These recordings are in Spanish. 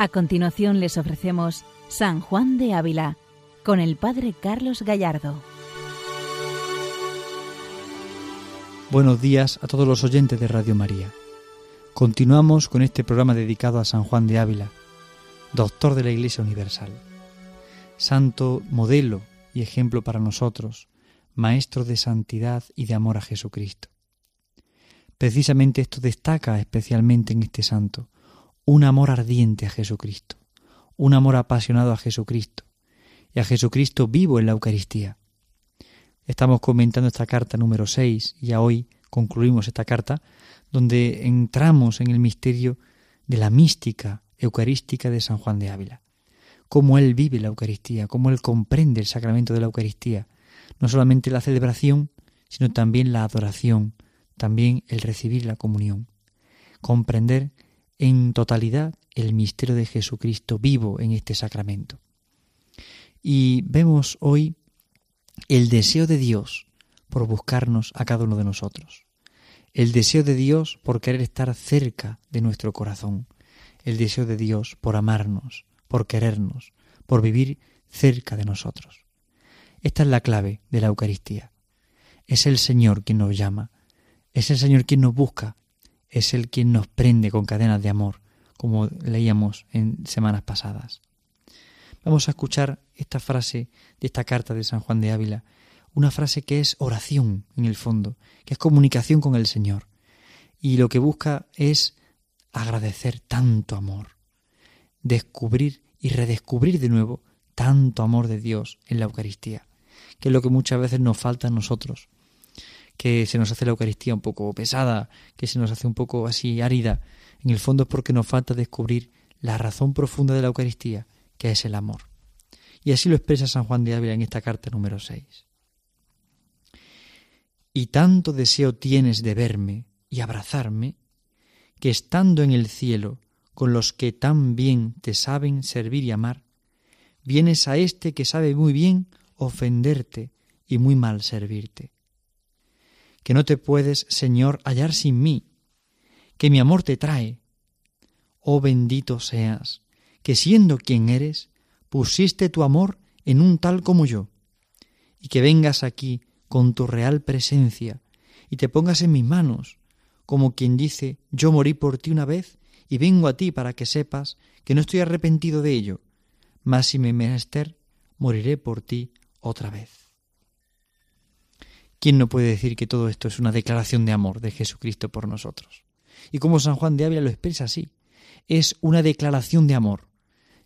A continuación les ofrecemos San Juan de Ávila con el Padre Carlos Gallardo. Buenos días a todos los oyentes de Radio María. Continuamos con este programa dedicado a San Juan de Ávila, doctor de la Iglesia Universal, santo modelo y ejemplo para nosotros, maestro de santidad y de amor a Jesucristo. Precisamente esto destaca especialmente en este santo, un amor ardiente a Jesucristo, un amor apasionado a Jesucristo y a Jesucristo vivo en la Eucaristía. Estamos comentando esta carta número 6 y ya hoy concluimos esta carta donde entramos en el misterio de la mística eucarística de San Juan de Ávila, cómo él vive la Eucaristía, cómo él comprende el sacramento de la Eucaristía, no solamente la celebración, sino también la adoración, también el recibir la comunión, comprender en totalidad el misterio de Jesucristo vivo en este sacramento. Y vemos hoy el deseo de Dios por buscarnos a cada uno de nosotros. El deseo de Dios por querer estar cerca de nuestro corazón. El deseo de Dios por amarnos, por querernos, por vivir cerca de nosotros. Esta es la clave de la Eucaristía. Es el Señor quien nos llama, es el Señor quien nos busca, es el quien nos prende con cadenas de amor, como leíamos en semanas pasadas. Vamos a escuchar esta frase de esta carta de San Juan de Ávila, una frase que es oración en el fondo, que es comunicación con el Señor. Y lo que busca es agradecer tanto amor, descubrir y redescubrir de nuevo tanto amor de Dios en la Eucaristía, que es lo que muchas veces nos falta a nosotros, que se nos hace la Eucaristía un poco pesada, que se nos hace un poco así árida, en el fondo es porque nos falta descubrir la razón profunda de la Eucaristía, que es el amor. Y así lo expresa San Juan de Ávila en esta carta número 6. Y tanto deseo tienes de verme y abrazarme, que estando en el cielo con los que tan bien te saben servir y amar, vienes a este que sabe muy bien ofenderte y muy mal servirte que no te puedes, Señor, hallar sin mí, que mi amor te trae. Oh bendito seas, que siendo quien eres, pusiste tu amor en un tal como yo, y que vengas aquí con tu real presencia y te pongas en mis manos, como quien dice, yo morí por ti una vez y vengo a ti para que sepas que no estoy arrepentido de ello, mas si me menester, moriré por ti otra vez. ¿Quién no puede decir que todo esto es una declaración de amor de Jesucristo por nosotros? Y como San Juan de Ávila lo expresa así, es una declaración de amor.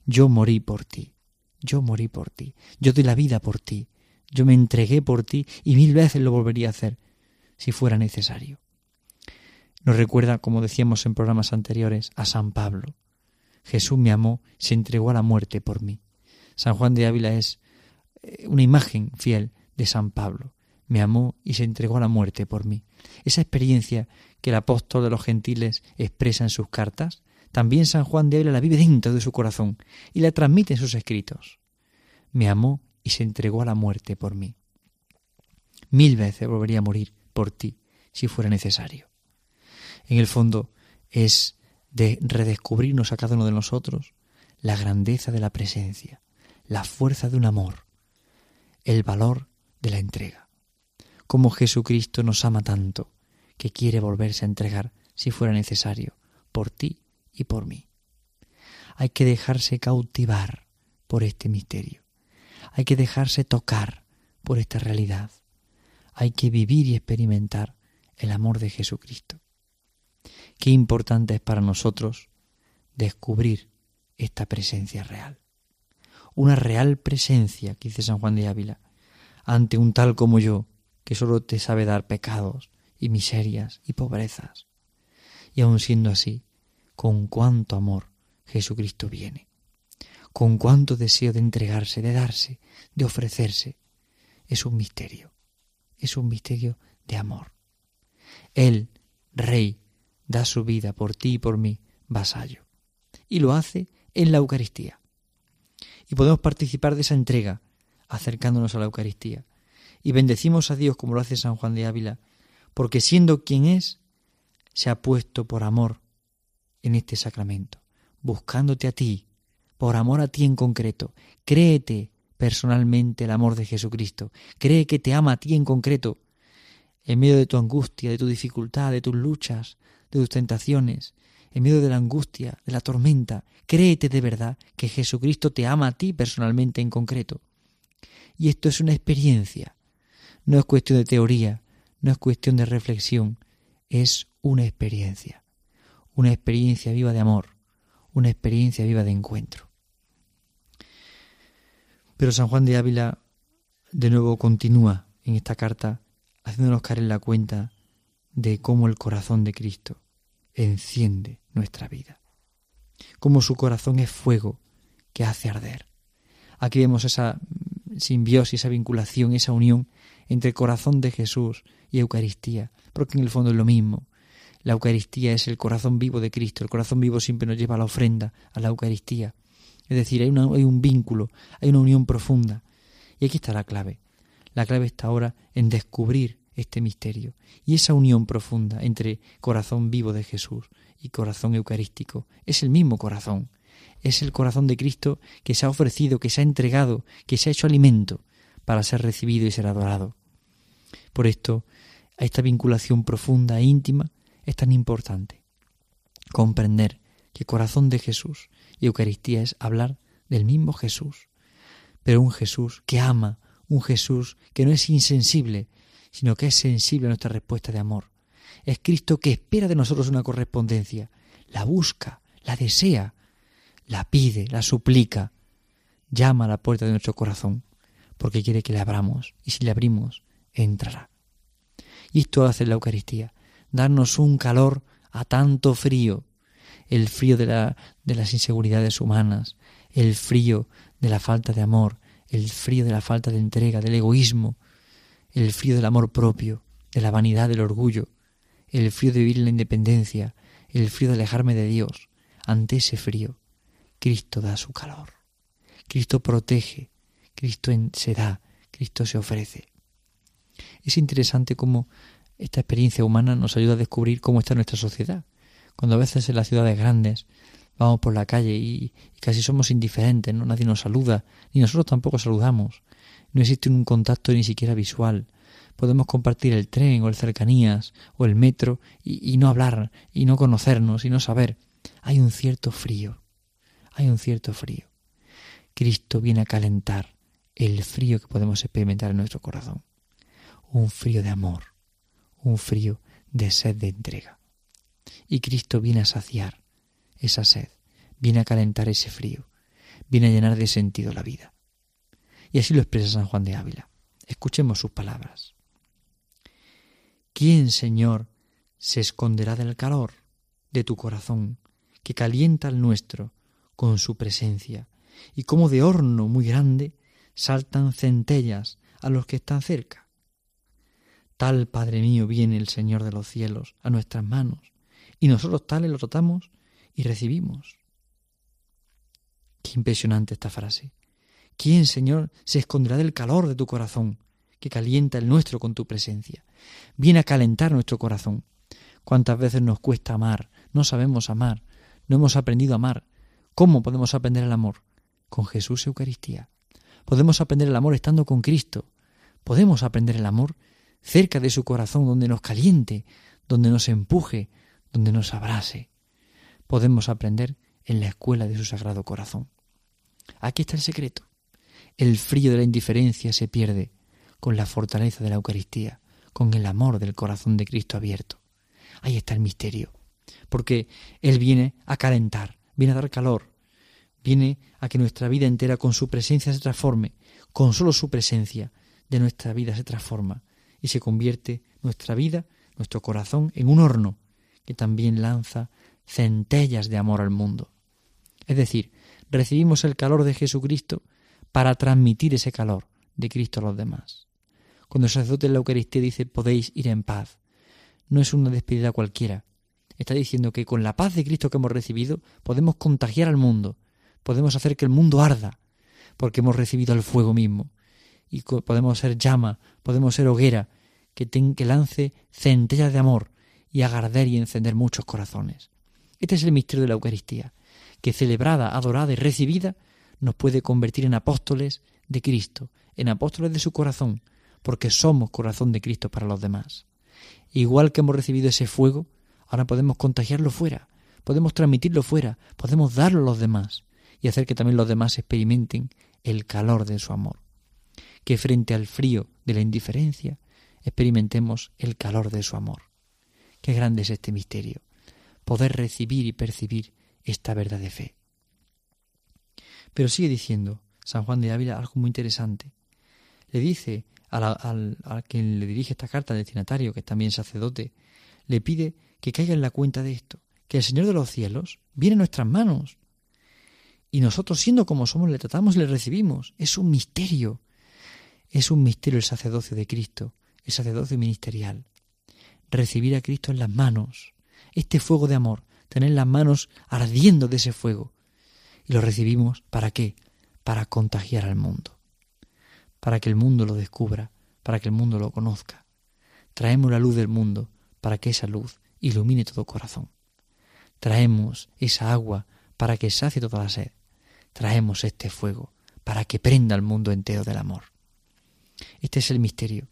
Yo morí por ti, yo morí por ti, yo di la vida por ti, yo me entregué por ti y mil veces lo volvería a hacer si fuera necesario. Nos recuerda, como decíamos en programas anteriores, a San Pablo. Jesús me amó, se entregó a la muerte por mí. San Juan de Ávila es eh, una imagen fiel de San Pablo me amó y se entregó a la muerte por mí. Esa experiencia que el apóstol de los gentiles expresa en sus cartas, también San Juan de Ávila la vive dentro de su corazón y la transmite en sus escritos. Me amó y se entregó a la muerte por mí. Mil veces volvería a morir por ti si fuera necesario. En el fondo es de redescubrirnos a cada uno de nosotros la grandeza de la presencia, la fuerza de un amor, el valor de la entrega como Jesucristo nos ama tanto, que quiere volverse a entregar, si fuera necesario, por ti y por mí. Hay que dejarse cautivar por este misterio. Hay que dejarse tocar por esta realidad. Hay que vivir y experimentar el amor de Jesucristo. Qué importante es para nosotros descubrir esta presencia real. Una real presencia, dice San Juan de Ávila, ante un tal como yo, que solo te sabe dar pecados y miserias y pobrezas. Y aun siendo así, con cuánto amor Jesucristo viene, con cuánto deseo de entregarse, de darse, de ofrecerse. Es un misterio, es un misterio de amor. Él, Rey, da su vida por ti y por mí, vasallo. Y lo hace en la Eucaristía. Y podemos participar de esa entrega acercándonos a la Eucaristía, y bendecimos a Dios como lo hace San Juan de Ávila, porque siendo quien es, se ha puesto por amor en este sacramento, buscándote a ti, por amor a ti en concreto. Créete personalmente el amor de Jesucristo. Cree que te ama a ti en concreto. En medio de tu angustia, de tu dificultad, de tus luchas, de tus tentaciones, en medio de la angustia, de la tormenta, créete de verdad que Jesucristo te ama a ti personalmente en concreto. Y esto es una experiencia. No es cuestión de teoría, no es cuestión de reflexión, es una experiencia. Una experiencia viva de amor, una experiencia viva de encuentro. Pero San Juan de Ávila de nuevo continúa en esta carta haciéndonos caer en la cuenta de cómo el corazón de Cristo enciende nuestra vida, cómo su corazón es fuego que hace arder. Aquí vemos esa simbiosis, esa vinculación, esa unión entre el corazón de Jesús y Eucaristía, porque en el fondo es lo mismo. La Eucaristía es el corazón vivo de Cristo, el corazón vivo siempre nos lleva a la ofrenda, a la Eucaristía. Es decir, hay, hay un vínculo, hay una unión profunda. Y aquí está la clave. La clave está ahora en descubrir este misterio y esa unión profunda entre corazón vivo de Jesús y corazón eucarístico. Es el mismo corazón. Es el corazón de Cristo que se ha ofrecido, que se ha entregado, que se ha hecho alimento para ser recibido y ser adorado. Por esto, esta vinculación profunda e íntima es tan importante. Comprender que corazón de Jesús y Eucaristía es hablar del mismo Jesús, pero un Jesús que ama, un Jesús que no es insensible, sino que es sensible a nuestra respuesta de amor. Es Cristo que espera de nosotros una correspondencia, la busca, la desea, la pide, la suplica, llama a la puerta de nuestro corazón, porque quiere que le abramos, y si le abrimos, entrará. Y esto hace la Eucaristía, darnos un calor a tanto frío, el frío de, la, de las inseguridades humanas, el frío de la falta de amor, el frío de la falta de entrega, del egoísmo, el frío del amor propio, de la vanidad, del orgullo, el frío de vivir en la independencia, el frío de alejarme de Dios. Ante ese frío, Cristo da su calor. Cristo protege, Cristo se da, Cristo se ofrece. Es interesante cómo esta experiencia humana nos ayuda a descubrir cómo está nuestra sociedad. Cuando a veces en las ciudades grandes vamos por la calle y, casi somos indiferentes, ¿no? nadie nos saluda, ni nosotros tampoco saludamos. No existe un contacto ni siquiera visual. Podemos compartir el tren o el cercanías o el metro y, y no hablar y no conocernos y no saber. Hay un cierto frío. Hay un cierto frío. Cristo viene a calentar el frío que podemos experimentar en nuestro corazón. Un frío de amor, un frío de sed de entrega. Y Cristo viene a saciar esa sed, viene a calentar ese frío, viene a llenar de sentido la vida. Y así lo expresa San Juan de Ávila. Escuchemos sus palabras. ¿Quién, Señor, se esconderá del calor de tu corazón, que calienta el nuestro con su presencia, y como de horno muy grande saltan centellas a los que están cerca? Tal, Padre mío, viene el Señor de los cielos a nuestras manos, y nosotros tales lo tratamos y recibimos. Qué impresionante esta frase. ¿Quién, Señor, se esconderá del calor de tu corazón, que calienta el nuestro con tu presencia? Viene a calentar nuestro corazón. ¿Cuántas veces nos cuesta amar? No sabemos amar, no hemos aprendido a amar. ¿Cómo podemos aprender el amor? Con Jesús Eucaristía. Podemos aprender el amor estando con Cristo. Podemos aprender el amor cerca de su corazón, donde nos caliente, donde nos empuje, donde nos abrace podemos aprender en la escuela de su sagrado corazón. Aquí está el secreto. El frío de la indiferencia se pierde con la fortaleza de la Eucaristía, con el amor del corazón de Cristo abierto. Ahí está el misterio, porque Él viene a calentar, viene a dar calor, viene a que nuestra vida entera con su presencia se transforme, con solo su presencia de nuestra vida se transforma y se convierte nuestra vida, nuestro corazón, en un horno que también lanza centellas de amor al mundo. Es decir, recibimos el calor de Jesucristo para transmitir ese calor de Cristo a los demás. Cuando el sacerdote en la Eucaristía dice podéis ir en paz, no es una despedida cualquiera. Está diciendo que con la paz de Cristo que hemos recibido podemos contagiar al mundo, podemos hacer que el mundo arda, porque hemos recibido el fuego mismo. Y podemos ser llama, podemos ser hoguera, que, que lance centellas de amor y agarder y encender muchos corazones. Este es el misterio de la Eucaristía, que celebrada, adorada y recibida nos puede convertir en apóstoles de Cristo, en apóstoles de su corazón, porque somos corazón de Cristo para los demás. Igual que hemos recibido ese fuego, ahora podemos contagiarlo fuera, podemos transmitirlo fuera, podemos darlo a los demás y hacer que también los demás experimenten el calor de su amor. Que frente al frío de la indiferencia experimentemos el calor de su amor. Qué grande es este misterio, poder recibir y percibir esta verdad de fe. Pero sigue diciendo San Juan de Ávila algo muy interesante. Le dice a, quien le dirige esta carta, al destinatario, que es también sacerdote, le pide que caiga en la cuenta de esto, que el Señor de los cielos viene en nuestras manos. Y nosotros, siendo como somos, le tratamos y le recibimos. Es un misterio. Es un misterio el sacerdocio de Cristo, el sacerdocio ministerial. Recibir a Cristo en las manos. Este fuego de amor, tener las manos ardiendo de ese fuego. Y lo recibimos ¿para qué? Para contagiar al mundo para que el mundo lo descubra, para que el mundo lo conozca. Traemos la luz del mundo para que esa luz ilumine todo corazón. Traemos esa agua para que sacie toda la sed. Traemos este fuego para que prenda al mundo entero del amor. Este es el misterio.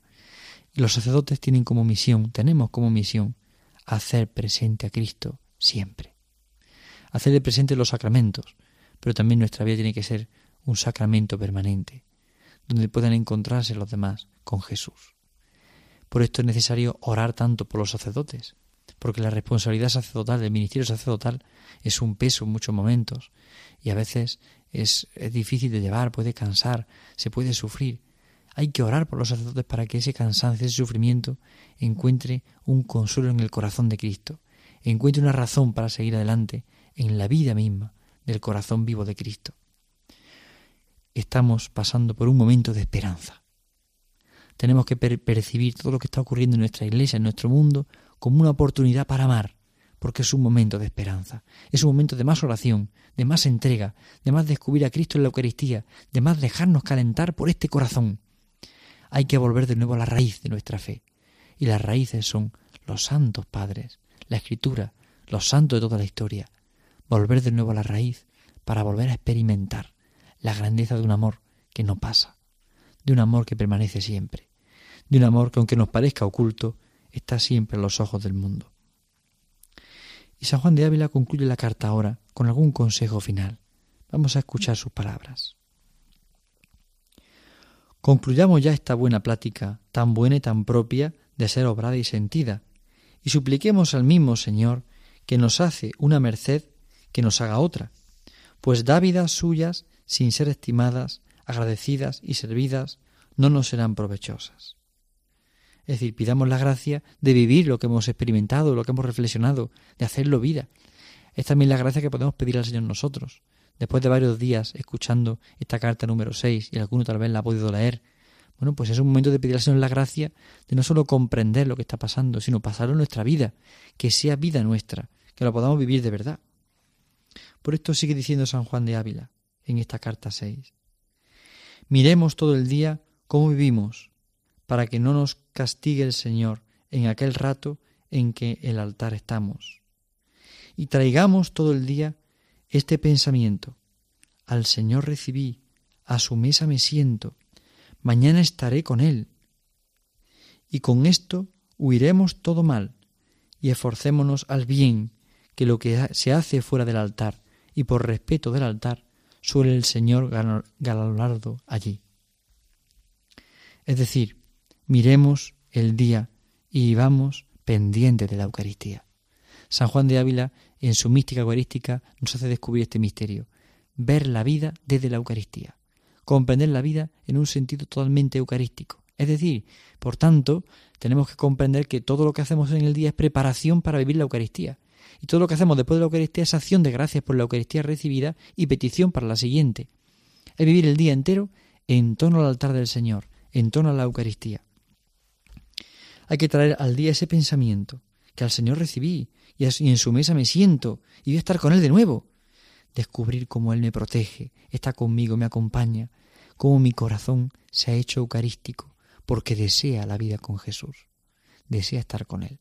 Los sacerdotes tienen como misión, tenemos como misión, hacer presente a Cristo siempre. Hacerle presente los sacramentos, pero también nuestra vida tiene que ser un sacramento permanente donde puedan encontrarse los demás con Jesús. Por esto es necesario orar tanto por los sacerdotes, porque la responsabilidad sacerdotal, del ministerio sacerdotal, es un peso en muchos momentos y a veces es, difícil de llevar, puede cansar, se puede sufrir. Hay que orar por los sacerdotes para que ese cansancio, ese sufrimiento, encuentre un consuelo en el corazón de Cristo, encuentre una razón para seguir adelante en la vida misma del corazón vivo de Cristo estamos pasando por un momento de esperanza. Tenemos que percibir todo lo que está ocurriendo en nuestra iglesia, en nuestro mundo, como una oportunidad para amar, porque es un momento de esperanza, es un momento de más oración, de más entrega, de más descubrir a Cristo en la Eucaristía, de más dejarnos calentar por este corazón. Hay que volver de nuevo a la raíz de nuestra fe, y las raíces son los santos padres, la escritura, los santos de toda la historia. Volver de nuevo a la raíz para volver a experimentar la grandeza de un amor que no pasa, de un amor que permanece siempre, de un amor que aunque nos parezca oculto, está siempre en los ojos del mundo. Y San Juan de Ávila concluye la carta ahora con algún consejo final. Vamos a escuchar sus palabras. Concluyamos ya esta buena plática, tan buena y tan propia de ser obrada y sentida, y supliquemos al mismo Señor que nos hace una merced que nos haga otra, pues dávidas suyas sin ser estimadas, agradecidas y servidas, no nos serán provechosas. Es decir, pidamos la gracia de vivir lo que hemos experimentado, lo que hemos reflexionado, de hacerlo vida. Es también la gracia que podemos pedir al Señor nosotros. Después de varios días escuchando esta carta número 6, y alguno tal vez la ha podido leer, bueno, pues es un momento de pedir al Señor la gracia de no solo comprender lo que está pasando, sino pasarlo en nuestra vida, que sea vida nuestra, que lo podamos vivir de verdad. Por esto sigue diciendo San Juan de Ávila, en esta carta 6. Miremos todo el día cómo vivimos, para que no nos castigue el Señor en aquel rato en que el altar estamos. Y traigamos todo el día este pensamiento. Al Señor recibí, a su mesa me siento, mañana estaré con Él. Y con esto huiremos todo mal, y esforcémonos al bien, que lo que se hace fuera del altar, y por respeto del altar, suele el Señor galardo allí. Es decir, miremos el día y vamos pendientes de la Eucaristía. San Juan de Ávila, en su mística eucarística, nos hace descubrir este misterio, ver la vida desde la Eucaristía, comprender la vida en un sentido totalmente eucarístico. Es decir, por tanto, tenemos que comprender que todo lo que hacemos en el día es preparación para vivir la Eucaristía. Y todo lo que hacemos después de la Eucaristía es acción de gracias por la Eucaristía recibida y petición para la siguiente. Es vivir el día entero en torno al altar del Señor, en torno a la Eucaristía. Hay que traer al día ese pensamiento que al Señor recibí y en su mesa me siento y voy a estar con Él de nuevo. Descubrir cómo Él me protege, está conmigo, me acompaña, cómo mi corazón se ha hecho eucarístico, porque desea la vida con Jesús, desea estar con Él.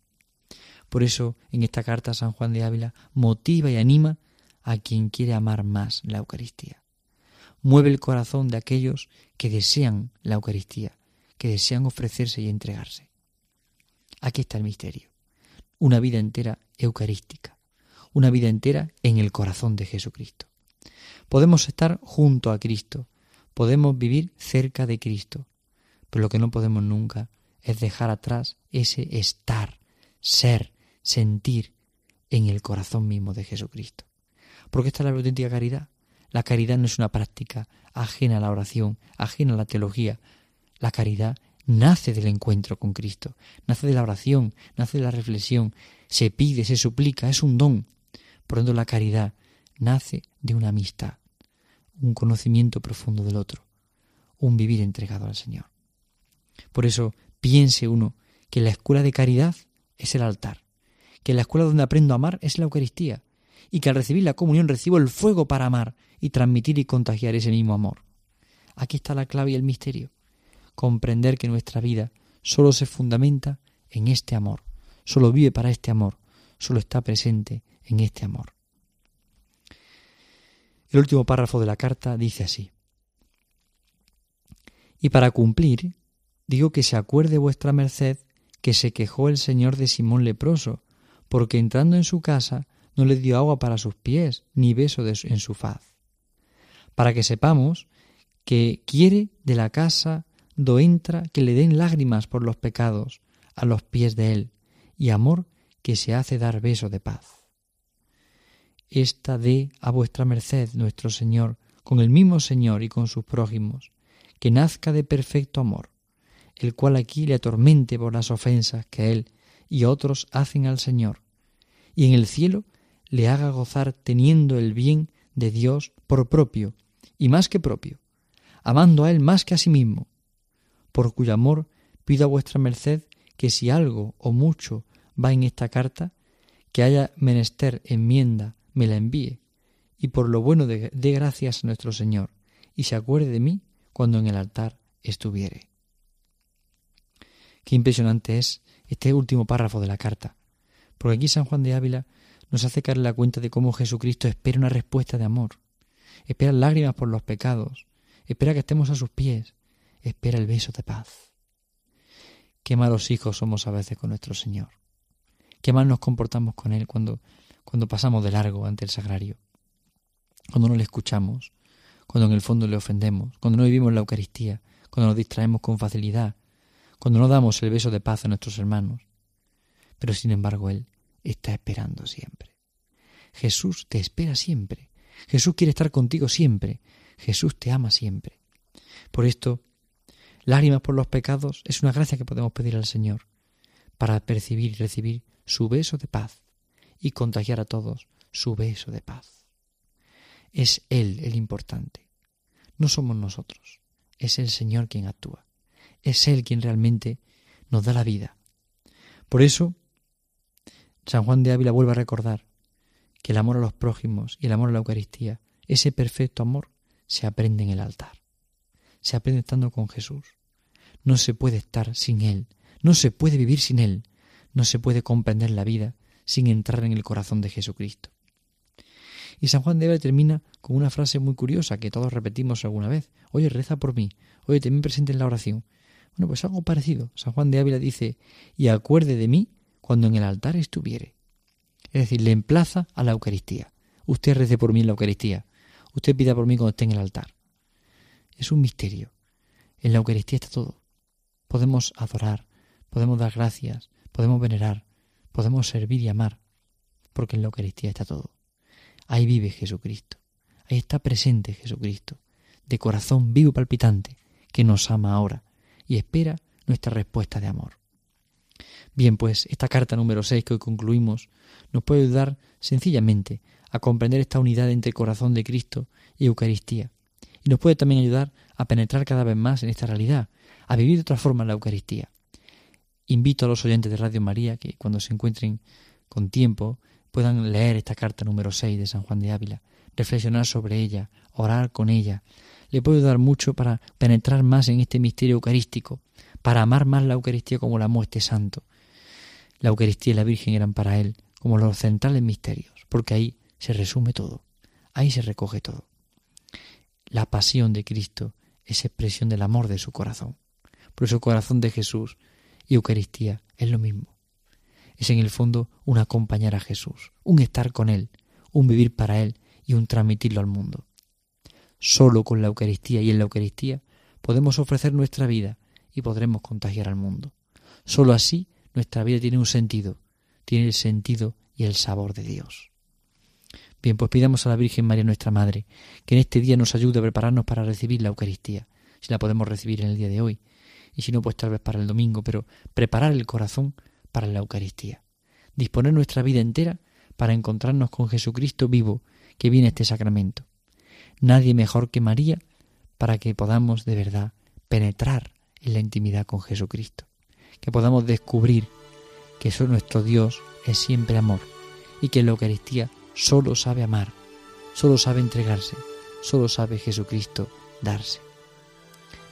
Por eso en esta carta San Juan de Ávila motiva y anima a quien quiere amar más la Eucaristía. Mueve el corazón de aquellos que desean la Eucaristía, que desean ofrecerse y entregarse. Aquí está el misterio. Una vida entera eucarística, una vida entera en el corazón de Jesucristo. Podemos estar junto a Cristo, podemos vivir cerca de Cristo, pero lo que no podemos nunca es dejar atrás ese estar, ser, sentir en el corazón mismo de Jesucristo. Porque esta es la auténtica caridad. La caridad no es una práctica ajena a la oración, ajena a la teología. La caridad nace del encuentro con Cristo, nace de la oración, nace de la reflexión, se pide, se suplica, es un don. Por tanto, la caridad nace de una amistad, un conocimiento profundo del otro, un vivir entregado al Señor. Por eso piense uno que la escuela de caridad es el altar, que la escuela donde aprendo a amar es la Eucaristía, y que al recibir la comunión recibo el fuego para amar y transmitir y contagiar ese mismo amor. Aquí está la clave y el misterio. Comprender que nuestra vida solo se fundamenta en este amor, solo vive para este amor, solo está presente en este amor. El último párrafo de la carta dice así. Y para cumplir, digo que se acuerde vuestra merced que se quejó el señor de Simón leproso, porque entrando en su casa no le dio agua para sus pies, ni beso en su faz. Para que sepamos que quiere de la casa do entra que le den lágrimas por los pecados a los pies de él, y amor que se hace dar beso de paz. Esta dé a vuestra merced nuestro Señor, con el mismo Señor y con sus prójimos, que nazca de perfecto amor, el cual aquí le atormente por las ofensas que él y otros hacen al Señor, y en el cielo le haga gozar teniendo el bien de Dios por propio, y más que propio, amando a él más que a sí mismo, por cuyo amor pido a vuestra merced que si algo o mucho va en esta carta, que haya menester enmienda, me la envíe, y por lo bueno de gracias a nuestro Señor, y se acuerde de mí cuando en el altar estuviere. Qué impresionante es este último párrafo de la carta, porque aquí San Juan de Ávila nos hace caer la cuenta de cómo Jesucristo espera una respuesta de amor, espera lágrimas por los pecados, espera que estemos a sus pies, espera el beso de paz. Qué malos hijos somos a veces con nuestro Señor. Qué mal nos comportamos con Él cuando, cuando pasamos de largo ante el sagrario, cuando no le escuchamos, cuando en el fondo le ofendemos, cuando no vivimos la Eucaristía, cuando nos distraemos con facilidad, cuando no damos el beso de paz a nuestros hermanos. Pero sin embargo Él está esperando siempre. Jesús te espera siempre. Jesús quiere estar contigo siempre. Jesús te ama siempre. Por esto, lágrimas por los pecados es una gracia que podemos pedir al Señor para percibir y recibir su beso de paz y contagiar a todos su beso de paz. Es Él el importante. No somos nosotros. Es el Señor quien actúa es Él quien realmente nos da la vida. Por eso, San Juan de Ávila vuelve a recordar que el amor a los prójimos y el amor a la Eucaristía, ese perfecto amor, se aprende en el altar. Se aprende estando con Jesús. No se puede estar sin Él, no se puede vivir sin Él, no se puede comprender la vida sin entrar en el corazón de Jesucristo. Y San Juan de Ávila termina con una frase muy curiosa que todos repetimos alguna vez. Oye, reza por mí. Oye, también presente en la oración. Bueno, pues algo parecido. San Juan de Ávila dice, y acuerde de mí cuando en el altar estuviere. Es decir, le emplaza a la Eucaristía. Usted rece por mí en la Eucaristía. Usted pida por mí cuando esté en el altar. Es un misterio. En la Eucaristía está todo. Podemos adorar, podemos dar gracias, podemos venerar, podemos servir y amar, porque en la Eucaristía está todo. Ahí vive Jesucristo. Ahí está presente Jesucristo, de corazón vivo y palpitante, que nos ama ahora y espera nuestra respuesta de amor. Bien, pues esta carta número 6 que hoy concluimos nos puede ayudar sencillamente a comprender esta unidad entre corazón de Cristo y Eucaristía. Y nos puede también ayudar a penetrar cada vez más en esta realidad, a vivir de otra forma la Eucaristía. Invito a los oyentes de Radio María que cuando se encuentren con tiempo puedan leer esta carta número 6 de San Juan de Ávila, reflexionar sobre ella, orar con ella, le puede dar mucho para penetrar más en este misterio eucarístico, para amar más la Eucaristía como la muerte santo. La Eucaristía y la Virgen eran para él como los centrales misterios, porque ahí se resume todo. Ahí se recoge todo. La pasión de Cristo es expresión del amor de su corazón. Por eso corazón de Jesús y Eucaristía es lo mismo. Es en el fondo un acompañar a Jesús, un estar con Él, un vivir para Él y un transmitirlo al mundo. Solo con la Eucaristía y en la Eucaristía podemos ofrecer nuestra vida y podremos contagiar al mundo. Solo así nuestra vida tiene un sentido, tiene el sentido y el sabor de Dios. Bien, pues pidamos a la Virgen María nuestra Madre que en este día nos ayude a prepararnos para recibir la Eucaristía, si la podemos recibir en el día de hoy, y si no, pues tal vez para el domingo, pero preparar el corazón para la Eucaristía, disponer nuestra vida entera para encontrarnos con Jesucristo vivo que viene este sacramento. Nadie mejor que María para que podamos de verdad penetrar en la intimidad con Jesucristo, que podamos descubrir que solo nuestro Dios es siempre amor y que la Eucaristía solo sabe amar, solo sabe entregarse, solo sabe Jesucristo darse.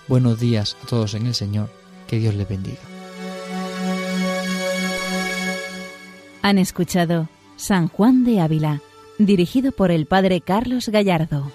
Buenos días a todos en el Señor, que Dios les bendiga. Han escuchado San Juan de Ávila, dirigido por el Padre Carlos Gallardo.